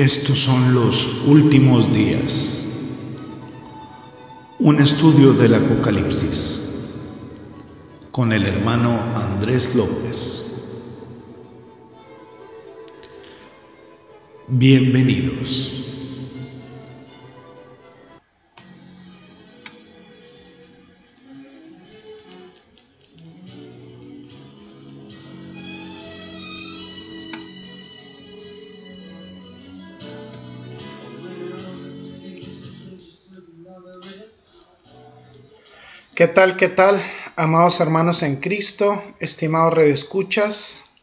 Estos son los últimos días. Un estudio del Apocalipsis con el hermano Andrés López. Bienvenidos. ¿Qué tal, qué tal, amados hermanos en Cristo, estimados redescuchas,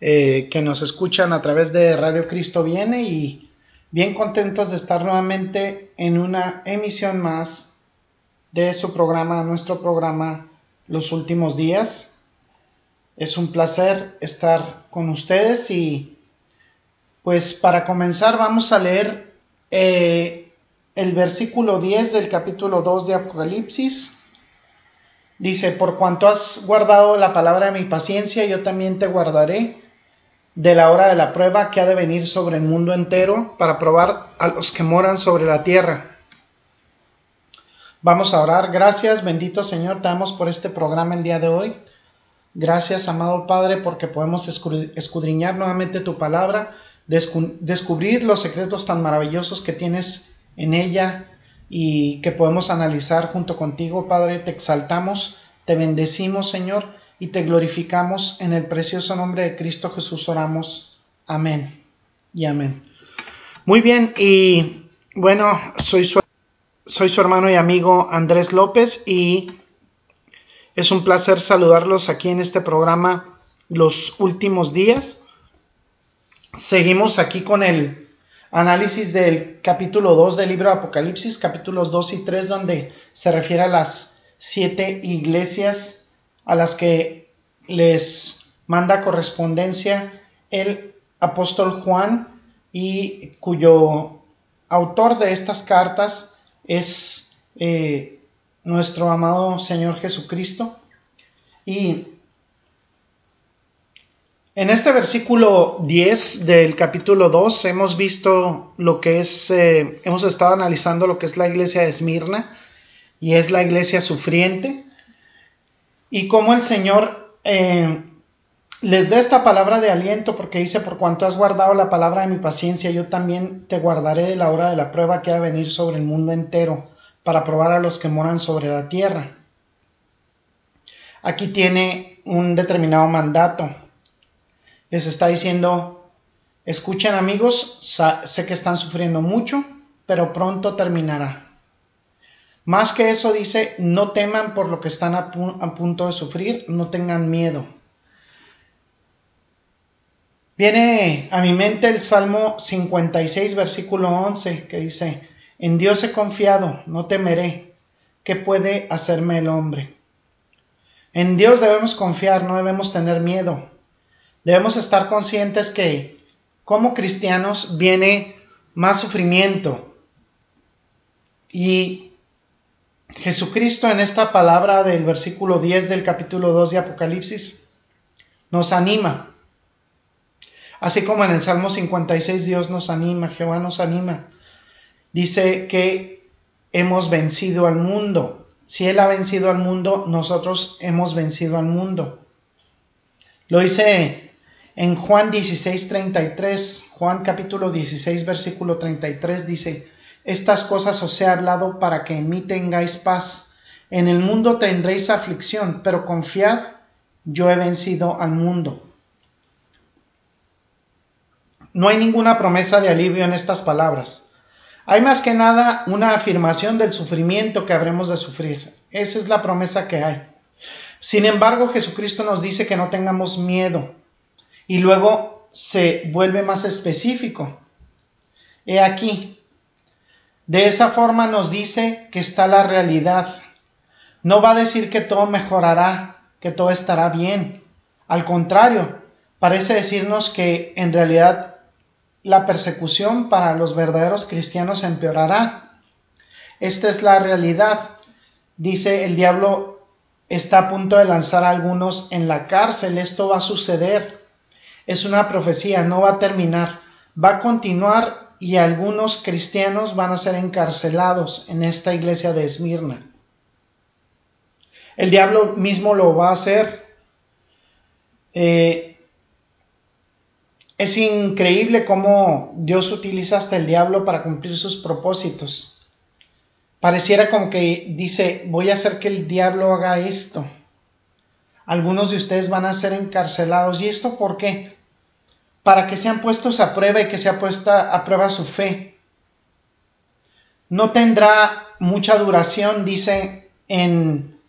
eh, que nos escuchan a través de Radio Cristo Viene y bien contentos de estar nuevamente en una emisión más de su programa, nuestro programa Los Últimos Días. Es un placer estar con ustedes y pues para comenzar vamos a leer eh, el versículo 10 del capítulo 2 de Apocalipsis Dice, por cuanto has guardado la palabra de mi paciencia, yo también te guardaré de la hora de la prueba que ha de venir sobre el mundo entero para probar a los que moran sobre la tierra. Vamos a orar. Gracias, bendito Señor, te damos por este programa el día de hoy. Gracias, amado Padre, porque podemos escudriñar nuevamente tu palabra, descubrir los secretos tan maravillosos que tienes en ella y que podemos analizar junto contigo, Padre. Te exaltamos, te bendecimos, Señor, y te glorificamos en el precioso nombre de Cristo Jesús oramos. Amén y amén. Muy bien, y bueno, soy su, soy su hermano y amigo Andrés López y es un placer saludarlos aquí en este programa los últimos días. Seguimos aquí con el análisis del capítulo 2 del libro de Apocalipsis, capítulos 2 y 3, donde se refiere a las siete iglesias a las que les manda correspondencia el apóstol Juan y cuyo autor de estas cartas es eh, nuestro amado Señor Jesucristo. Y en este versículo 10 del capítulo 2 hemos visto lo que es, eh, hemos estado analizando lo que es la iglesia de Esmirna y es la iglesia sufriente y cómo el Señor eh, les da esta palabra de aliento porque dice, por cuanto has guardado la palabra de mi paciencia, yo también te guardaré de la hora de la prueba que ha de venir sobre el mundo entero para probar a los que moran sobre la tierra. Aquí tiene un determinado mandato les está diciendo, escuchen amigos, sé que están sufriendo mucho, pero pronto terminará. Más que eso dice, no teman por lo que están a, punto de sufrir, no tengan miedo. Viene a mi mente el Salmo 56, versículo 11, que dice, en Dios he confiado, no temeré. ¿Qué puede hacerme el hombre? En Dios debemos confiar, no debemos tener miedo debemos estar conscientes que como cristianos viene más sufrimiento. Y Jesucristo en esta palabra del versículo 10 del capítulo 2 de Apocalipsis nos anima. Así como en el Salmo 56 Dios nos anima, Jehová nos anima. Dice que hemos vencido al mundo. Si Él ha vencido al mundo, nosotros hemos vencido al mundo. Lo dice en Juan 16, 33, Juan capítulo 16, versículo 33 dice, Estas cosas os he hablado para que en mí tengáis paz. En el mundo tendréis aflicción, pero confiad, yo he vencido al mundo. No hay ninguna promesa de alivio en estas palabras. Hay más que nada una afirmación del sufrimiento que habremos de sufrir. Esa es la promesa que hay. Sin embargo, Jesucristo nos dice que no tengamos miedo, y luego se vuelve más específico. He aquí, de esa forma nos dice que está la realidad. No va a decir que todo mejorará, que todo estará bien. Al contrario, parece decirnos que en realidad la persecución para los verdaderos cristianos empeorará. Esta es la realidad. Dice el diablo está a punto de lanzar a algunos en la cárcel. Esto va a suceder es una profecía, no va a terminar. va a continuar y algunos cristianos van a ser encarcelados en esta iglesia de Esmirna. El diablo mismo lo va a hacer. Eh, es increíble cómo Dios utiliza hasta el diablo para cumplir sus propósitos. Pareciera como que dice, voy a hacer que el diablo haga esto. Algunos de ustedes van a ser encarcelados. ¿Y esto por qué? Para que sean puestos a prueba y que sea puesta a prueba su fe. No tendrá mucha duración, dice en,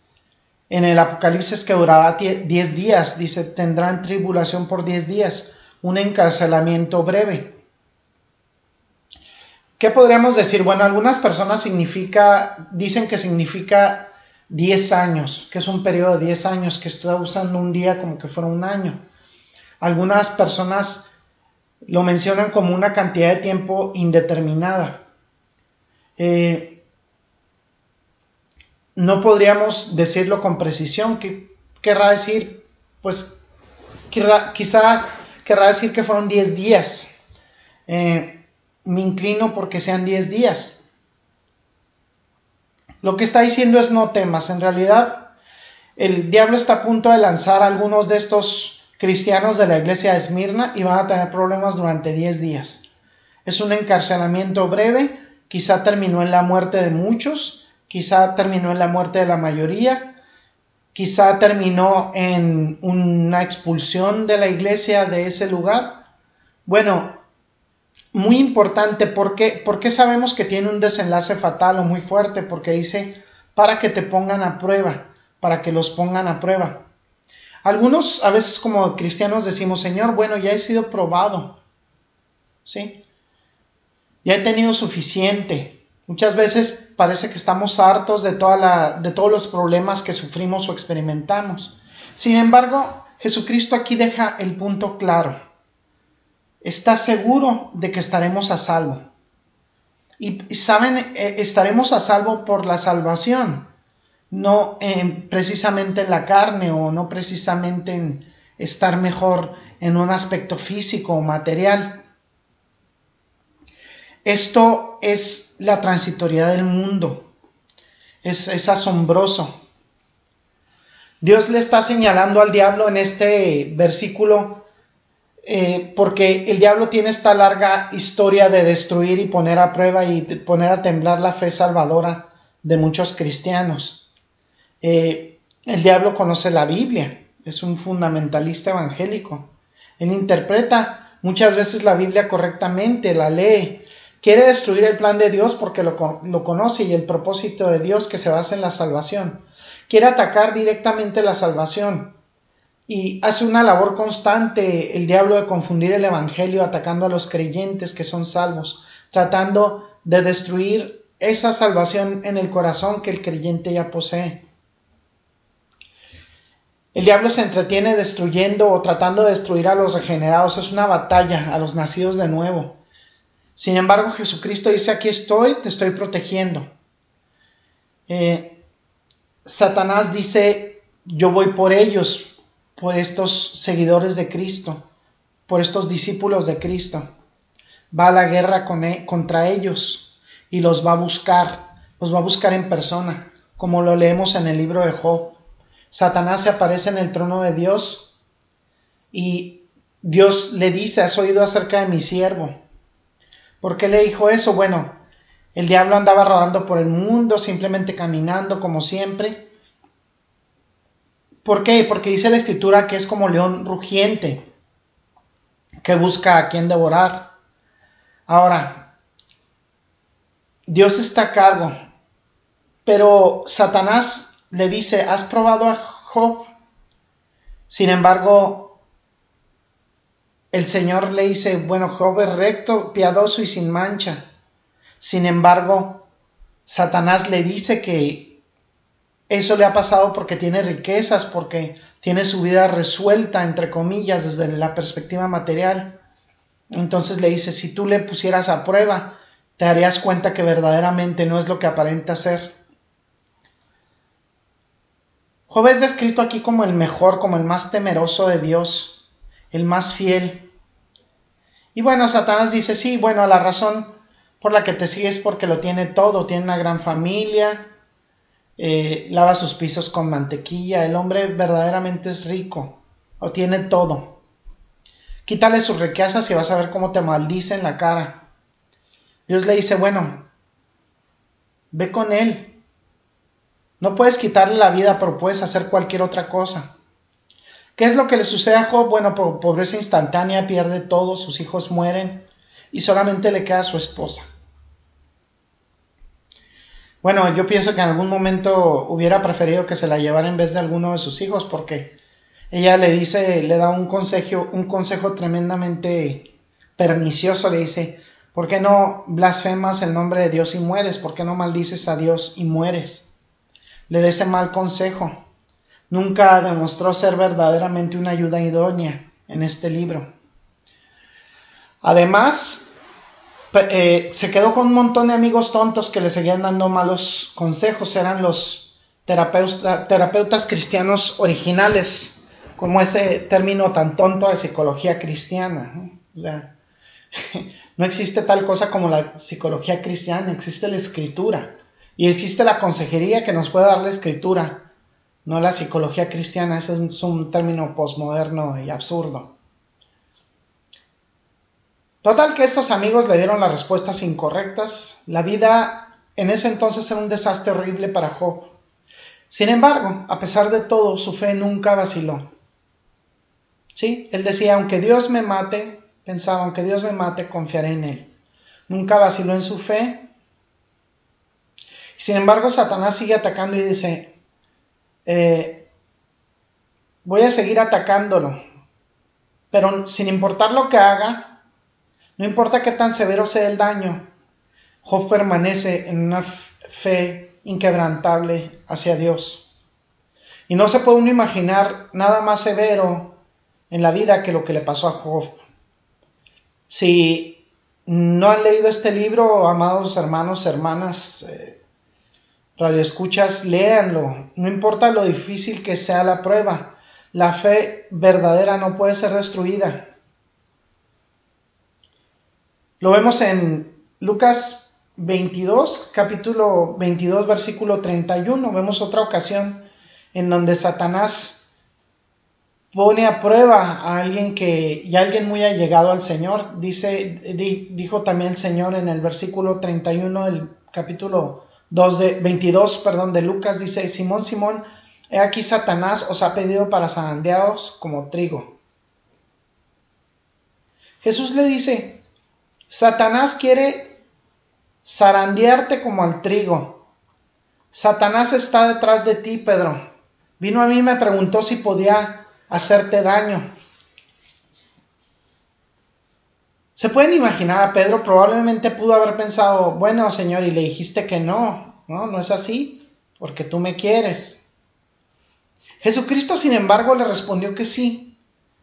en el Apocalipsis que durará 10 días, dice, tendrán tribulación por 10 días, un encarcelamiento breve. ¿Qué podríamos decir? Bueno, algunas personas significa, dicen que significa 10 años, que es un periodo de 10 años, que está usando un día como que fuera un año. Algunas personas lo mencionan como una cantidad de tiempo indeterminada. Eh, no podríamos decirlo con precisión. ¿Qué querrá decir? Pues quizá querrá decir que fueron 10 días. Eh, me inclino porque sean 10 días. Lo que está diciendo es no temas. En realidad, el diablo está a punto de lanzar algunos de estos cristianos de la iglesia de Esmirna y van a tener problemas durante 10 días. Es un encarcelamiento breve, quizá terminó en la muerte de muchos, quizá terminó en la muerte de la mayoría, quizá terminó en una expulsión de la iglesia de ese lugar. Bueno, muy importante, ¿por qué, ¿por qué sabemos que tiene un desenlace fatal o muy fuerte? Porque dice, para que te pongan a prueba, para que los pongan a prueba. Algunos a veces como cristianos decimos, Señor, bueno, ya he sido probado. ¿Sí? Ya he tenido suficiente. Muchas veces parece que estamos hartos de, toda la, de todos los problemas que sufrimos o experimentamos. Sin embargo, Jesucristo aquí deja el punto claro. Está seguro de que estaremos a salvo. Y, saben, eh, estaremos a salvo por la salvación no precisamente en la carne o no precisamente en estar mejor en un aspecto físico o material. Esto es la transitoriedad del mundo. Es, es asombroso. Dios le está señalando al diablo en este versículo eh, porque el diablo tiene esta larga historia de destruir y poner a prueba y poner a temblar la fe salvadora de muchos cristianos. Eh, el diablo conoce la Biblia, es un fundamentalista evangélico. Él interpreta muchas veces la Biblia correctamente, la lee. Quiere destruir el plan de Dios porque lo, lo conoce y el propósito de Dios que se basa en la salvación. Quiere atacar directamente la salvación y hace una labor constante el diablo de confundir el Evangelio atacando a los creyentes que son salvos, tratando de destruir esa salvación en el corazón que el creyente ya posee. El diablo se entretiene destruyendo o tratando de destruir a los regenerados. Es una batalla a los nacidos de nuevo. Sin embargo, Jesucristo dice, aquí estoy, te estoy protegiendo. Eh, Satanás dice, yo voy por ellos, por estos seguidores de Cristo, por estos discípulos de Cristo. Va a la guerra e, contra ellos y los va a buscar, los va a buscar en persona, como lo leemos en el libro de Job. Satanás se aparece en el trono de Dios y Dios le dice, has oído acerca de mi siervo. ¿Por qué le dijo eso? Bueno, el diablo andaba rodando por el mundo, simplemente caminando como siempre. ¿Por qué? Porque dice la escritura que es como león rugiente, que busca a quien devorar. Ahora, Dios está a cargo, pero Satanás le dice, ¿has probado a Job? Sin embargo, el Señor le dice, bueno, Job es recto, piadoso y sin mancha. Sin embargo, Satanás le dice que eso le ha pasado porque tiene riquezas, porque tiene su vida resuelta, entre comillas, desde la perspectiva material. Entonces le dice, si tú le pusieras a prueba, te darías cuenta que verdaderamente no es lo que aparenta ser. Job es descrito aquí como el mejor, como el más temeroso de Dios, el más fiel. Y bueno, Satanás dice, sí, bueno, la razón por la que te sigues es porque lo tiene todo, tiene una gran familia, eh, lava sus pisos con mantequilla, el hombre verdaderamente es rico, o tiene todo. Quítale sus riquezas y vas a ver cómo te maldice en la cara. Dios le dice, bueno, ve con él. No puedes quitarle la vida, pero puedes hacer cualquier otra cosa. ¿Qué es lo que le sucede a Job? Bueno, pobreza instantánea, pierde todo, sus hijos mueren y solamente le queda su esposa. Bueno, yo pienso que en algún momento hubiera preferido que se la llevara en vez de alguno de sus hijos porque ella le dice, le da un consejo, un consejo tremendamente pernicioso, le dice, ¿por qué no blasfemas el nombre de Dios y mueres? ¿Por qué no maldices a Dios y mueres? Le da ese mal consejo. Nunca demostró ser verdaderamente una ayuda idónea en este libro. Además, eh, se quedó con un montón de amigos tontos que le seguían dando malos consejos, eran los terapeutas cristianos originales, como ese término tan tonto de psicología cristiana. ¿no? existe tal cosa como la psicología cristiana, existe la escritura y existe la consejería que nos puede dar la escritura, no la psicología cristiana, ese es un término posmoderno y absurdo. Total que estos amigos le dieron las respuestas incorrectas. La vida en ese entonces era un desastre horrible para Job. Sin embargo, a pesar de todo, su fe nunca vaciló. ¿Sí? Él decía, aunque Dios me mate, pensaba, aunque Dios me mate, confiaré en Él. Nunca vaciló en su fe. Sin embargo, Satanás sigue atacando y dice, eh, voy a seguir atacándolo, pero sin importar lo que haga, no importa qué tan severo sea el daño, Job permanece en una fe inquebrantable hacia Dios. Y no se puede uno imaginar nada más severo en la vida que lo que le pasó a Job. Si no han leído este libro, amados hermanos, hermanas, eh, radioescuchas, léanlo. No importa lo difícil que sea la prueba, la fe verdadera no puede ser destruida. Lo vemos en Lucas 22, capítulo 22, versículo 31. Vemos otra ocasión en donde Satanás pone a prueba a alguien que ya alguien muy allegado al Señor. Dijo también el Señor en el versículo 31 del capítulo 2 de 22, perdón, de Lucas dice, Simón, Simón, he aquí Satanás os ha pedido para zarandeados como trigo. Jesús le dice, Satanás quiere zarandearte como al trigo. Satanás está detrás de ti, Pedro. Vino a mí y me preguntó si podía hacerte daño. Se pueden imaginar a Pedro, probablemente pudo haber pensado, bueno, Señor, y le dijiste que no, no, no es así, porque tú me quieres. Jesucristo, sin embargo, le respondió que sí,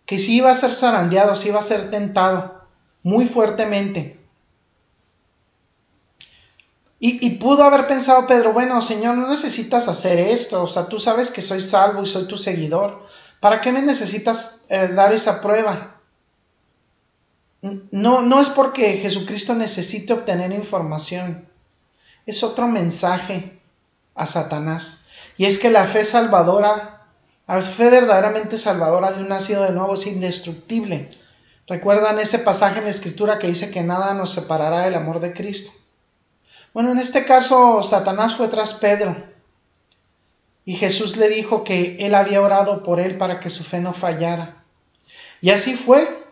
que sí iba a ser zarandeado, sí iba a ser tentado muy fuertemente. Y, pudo haber pensado Pedro, bueno, Señor, no necesitas hacer esto, o sea, tú sabes que soy salvo y soy tu seguidor, ¿para qué me necesitas eh, dar esa prueba? No, no es porque Jesucristo necesite obtener información, es otro mensaje a Satanás. Y es que la fe salvadora, la fe verdaderamente salvadora de un nacido de nuevo es indestructible. ¿Recuerdan ese pasaje en la escritura que dice que nada nos separará del amor de Cristo? Bueno, en este caso Satanás fue tras Pedro y Jesús le dijo que él había orado por él para que su fe no fallara. Y así fue.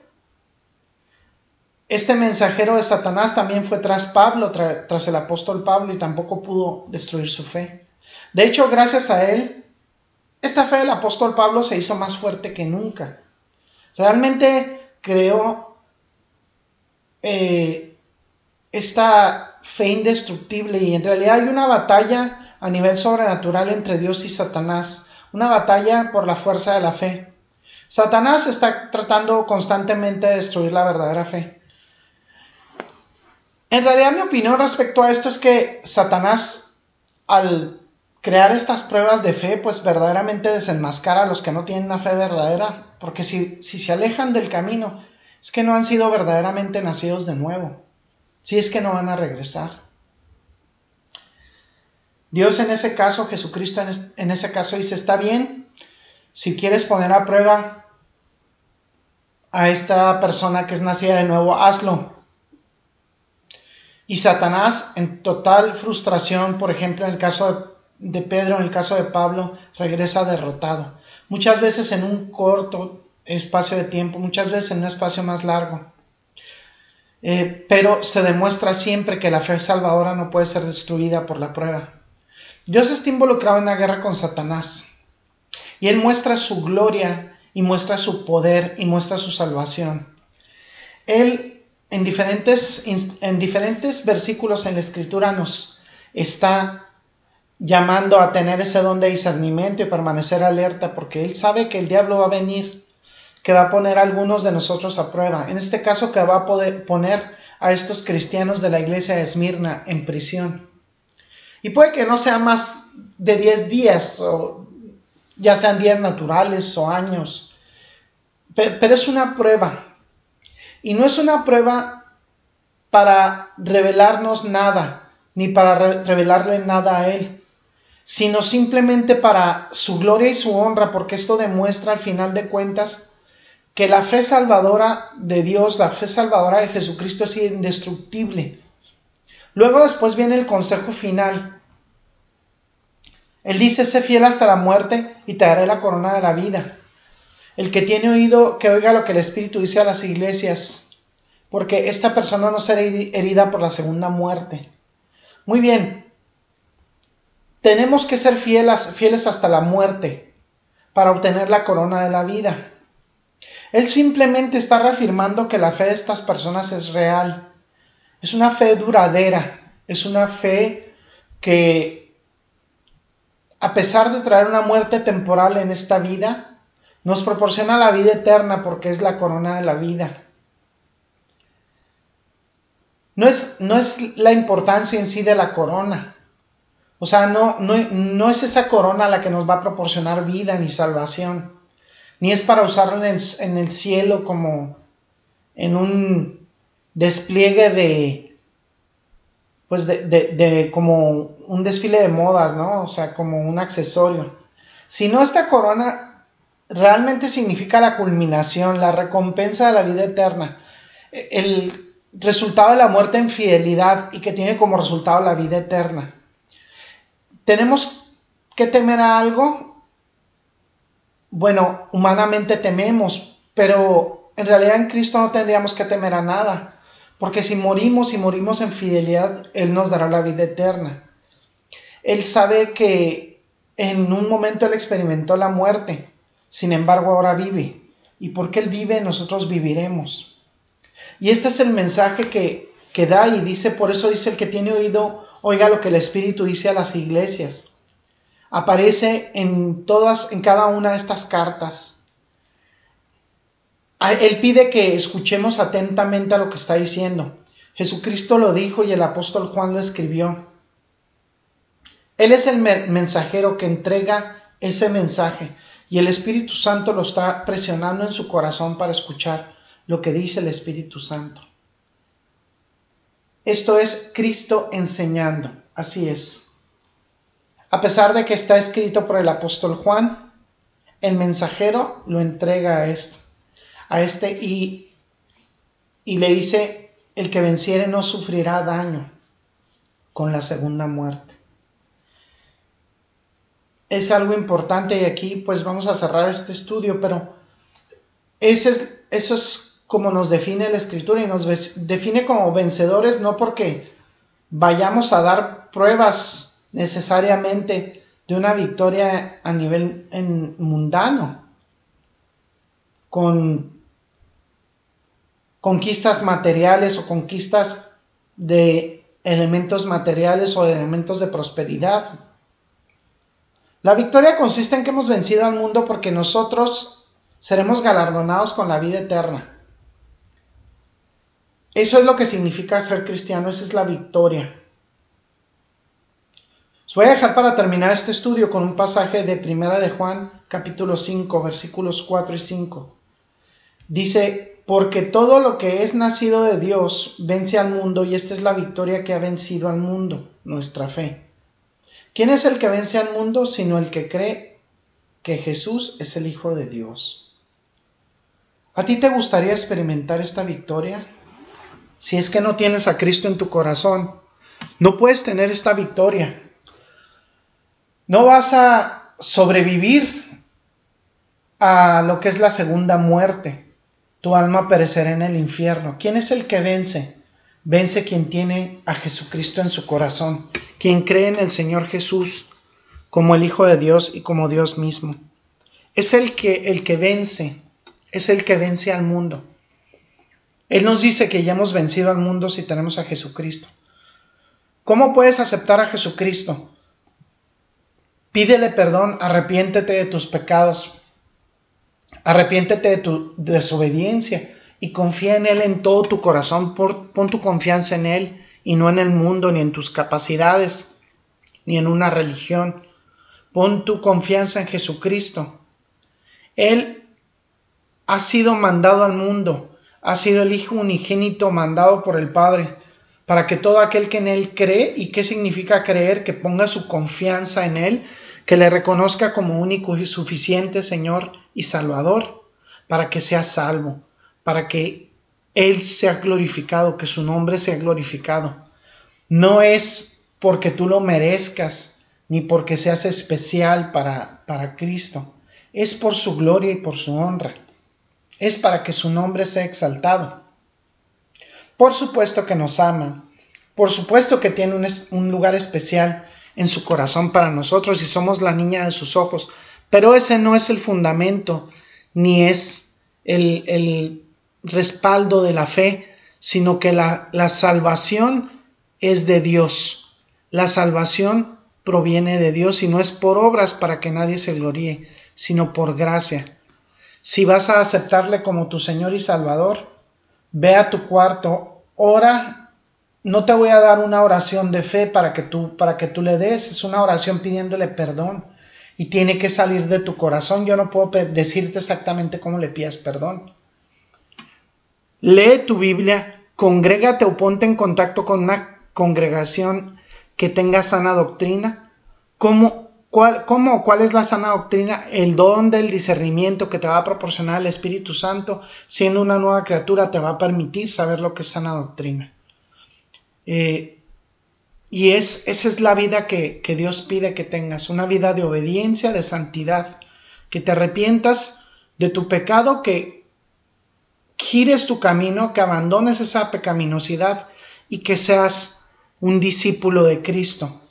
Este mensajero de Satanás también fue tras Pablo, tras el apóstol Pablo, y tampoco pudo destruir su fe. De hecho, gracias a él, esta fe del apóstol Pablo se hizo más fuerte que nunca. Realmente creó eh, esta fe indestructible y en realidad hay una batalla a nivel sobrenatural entre Dios y Satanás, una batalla por la fuerza de la fe. Satanás está tratando constantemente de destruir la verdadera fe. En realidad mi opinión respecto a esto es que Satanás al crear estas pruebas de fe pues verdaderamente desenmascara a los que no tienen una fe verdadera porque si, se alejan del camino, es que no han sido verdaderamente nacidos de nuevo, si es que no van a regresar. Dios en ese caso, Jesucristo en ese caso dice, está bien, si quieres poner a prueba a esta persona que es nacida de nuevo, hazlo. Y Satanás, en total frustración, por ejemplo, en el caso de Pedro, en el caso de Pablo, regresa derrotado. Muchas veces en un corto espacio de tiempo, muchas veces en un espacio más largo. Eh, pero se demuestra siempre que la fe salvadora no puede ser destruida por la prueba. Dios está involucrado en una guerra con Satanás y él muestra su gloria y muestra su poder y muestra su salvación. Él en diferentes, en diferentes versículos en la escritura nos está llamando a tener ese don de discernimiento y permanecer alerta porque él sabe que el diablo va a venir, que va a poner a algunos de nosotros a prueba. En este caso que va a poner a estos cristianos de la iglesia de Esmirna en prisión. Y puede que no sea más de 10 días, o ya sean días naturales o años, pero es una prueba y no es una prueba para revelarnos nada, ni para revelarle nada a Él, sino simplemente para su gloria y su honra, porque esto demuestra al final de cuentas que la fe salvadora de Dios, la fe salvadora de Jesucristo es indestructible. Luego después viene el consejo final. Él dice, sé fiel hasta la muerte y te daré la corona de la vida. El que tiene oído, que oiga lo que el Espíritu dice a las iglesias, porque esta persona no será herida por la segunda muerte. Muy bien, tenemos que ser fieles, fieles hasta la muerte para obtener la corona de la vida. Él simplemente está reafirmando que la fe de estas personas es real. Es una fe duradera, es una fe que, a pesar de traer una muerte temporal en esta vida, nos proporciona la vida eterna porque es la corona de la vida. No es, no es la importancia en sí de la corona. O sea, no, no, es esa corona la que nos va a proporcionar vida ni salvación. Ni es para usarla en el, cielo como en un despliegue de, pues de, de, como un desfile de modas, ¿no? O sea, como un accesorio. Sino esta corona realmente significa la culminación, la recompensa de la vida eterna, el resultado de la muerte en fidelidad y que tiene como resultado la vida eterna. ¿Tenemos que temer a algo? Bueno, humanamente tememos, pero en realidad en Cristo no tendríamos que temer a nada, porque si morimos y morimos en fidelidad, Él nos dará la vida eterna. Él sabe que en un momento Él experimentó la muerte, sin embargo ahora vive. Y porque Él vive, nosotros viviremos. Y este es el mensaje que, que da y dice, por eso dice el que tiene oído, oiga lo que el Espíritu dice a las iglesias. Aparece en todas, en cada una de estas cartas. Él pide que escuchemos atentamente a lo que está diciendo. Jesucristo lo dijo y el apóstol Juan lo escribió. Él es el mensajero que entrega ese mensaje y el Espíritu Santo lo está presionando en su corazón para escuchar lo que dice el Espíritu Santo. Esto es Cristo enseñando, así es. A pesar de que está escrito por el apóstol Juan, el mensajero lo entrega a esto, a este y, y le dice, el que venciere no sufrirá daño con la segunda muerte es algo importante y aquí pues vamos a cerrar este estudio, pero ese es, eso es como nos define la escritura y nos define como vencedores no porque vayamos a dar pruebas necesariamente de una victoria a nivel mundano, con conquistas materiales o conquistas de elementos materiales o de elementos de prosperidad, la victoria consiste en que hemos vencido al mundo porque nosotros seremos galardonados con la vida eterna. Eso es lo que significa ser cristiano, esa es la victoria. Os voy a dejar para terminar este estudio con un pasaje de Primera de Juan, capítulo 5, versículos 4 y 5. Dice, porque todo lo que es nacido de Dios vence al mundo y esta es la victoria que ha vencido al mundo, nuestra fe. ¿Quién es el que vence al mundo sino el que cree que Jesús es el Hijo de Dios? ¿A ti te gustaría experimentar esta victoria? Si es que no tienes a Cristo en tu corazón, no puedes tener esta victoria. No vas a sobrevivir a lo que es la segunda muerte tu alma perecerá en el infierno. ¿Quién es el que vence? Vence quien tiene a Jesucristo en su corazón, quien cree en el Señor Jesús como el Hijo de Dios y como Dios mismo. Es el que el que vence, es el que vence al mundo. Él nos dice que ya hemos vencido al mundo si tenemos a Jesucristo. ¿Cómo puedes aceptar a Jesucristo? Pídele perdón, arrepiéntete de tus pecados, Arrepiéntete de tu desobediencia y confía en Él en todo tu corazón. Pon tu confianza en Él y no en el mundo, ni en tus capacidades, ni en una religión. Pon tu confianza en Jesucristo. Él ha sido mandado al mundo, ha sido el Hijo unigénito mandado por el Padre, para que todo aquel que en Él cree, ¿y qué significa creer? Que ponga su confianza en Él, que le reconozca como único y suficiente Señor y Salvador, para que sea salvo, para que Él sea glorificado, que su nombre sea glorificado. No es porque tú lo merezcas, ni porque seas especial para, para Cristo, es por su gloria y por su honra, es para que su nombre sea exaltado. Por supuesto que nos ama, por supuesto que tiene un, un lugar especial en su corazón para nosotros y somos la niña de sus ojos. Pero ese no es el fundamento ni es el, respaldo de la fe, sino que la, la salvación es de Dios. La salvación proviene de Dios y no es por obras para que nadie se gloríe, sino por gracia. Si vas a aceptarle como tu Señor y Salvador, ve a tu cuarto, ora no te voy a dar una oración de fe para que tú para que tú le des, es una oración pidiéndole perdón y tiene que salir de tu corazón. Yo no puedo decirte exactamente cómo le pidas perdón. Lee tu Biblia, congrégate o ponte en contacto con una congregación que tenga sana doctrina. ¿Cómo, cuál, cuál es la sana doctrina? El don del discernimiento que te va a proporcionar el Espíritu Santo, siendo una nueva criatura, te va a permitir saber lo que es sana doctrina. Eh, y es, esa es la vida que, que Dios pide que tengas, una vida de obediencia, de santidad, que te arrepientas de tu pecado, que gires tu camino, que abandones esa pecaminosidad y que seas un discípulo de Cristo.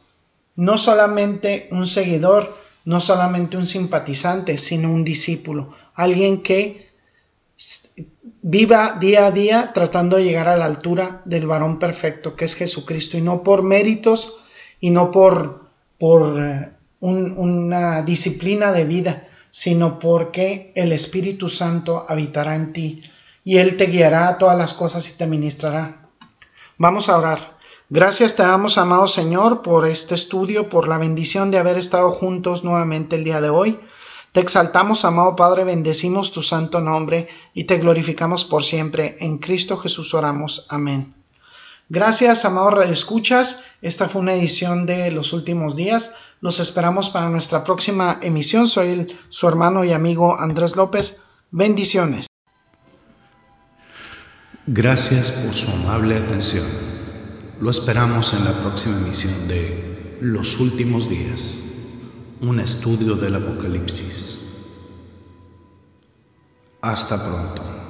No solamente un seguidor, no solamente un simpatizante, sino un discípulo, alguien que viva día a día tratando de llegar a la altura del varón perfecto que es Jesucristo y no por méritos y no por, por eh, una disciplina de vida, sino porque el Espíritu Santo habitará en ti y Él te guiará a todas las cosas y te ministrará. Vamos a orar. Gracias te damos, amado Señor, por este estudio, por la bendición de haber estado juntos nuevamente el día de hoy. Te exaltamos, amado Padre, bendecimos tu santo nombre y te glorificamos por siempre. En Cristo Jesús oramos. Amén. Gracias, amado Escuchas. Esta fue una edición de los últimos días. Los esperamos para nuestra próxima emisión. Soy su hermano y amigo Andrés López. Bendiciones. Gracias por su amable atención. Lo esperamos en la próxima emisión de Los Últimos Días un estudio del Apocalipsis. Hasta pronto.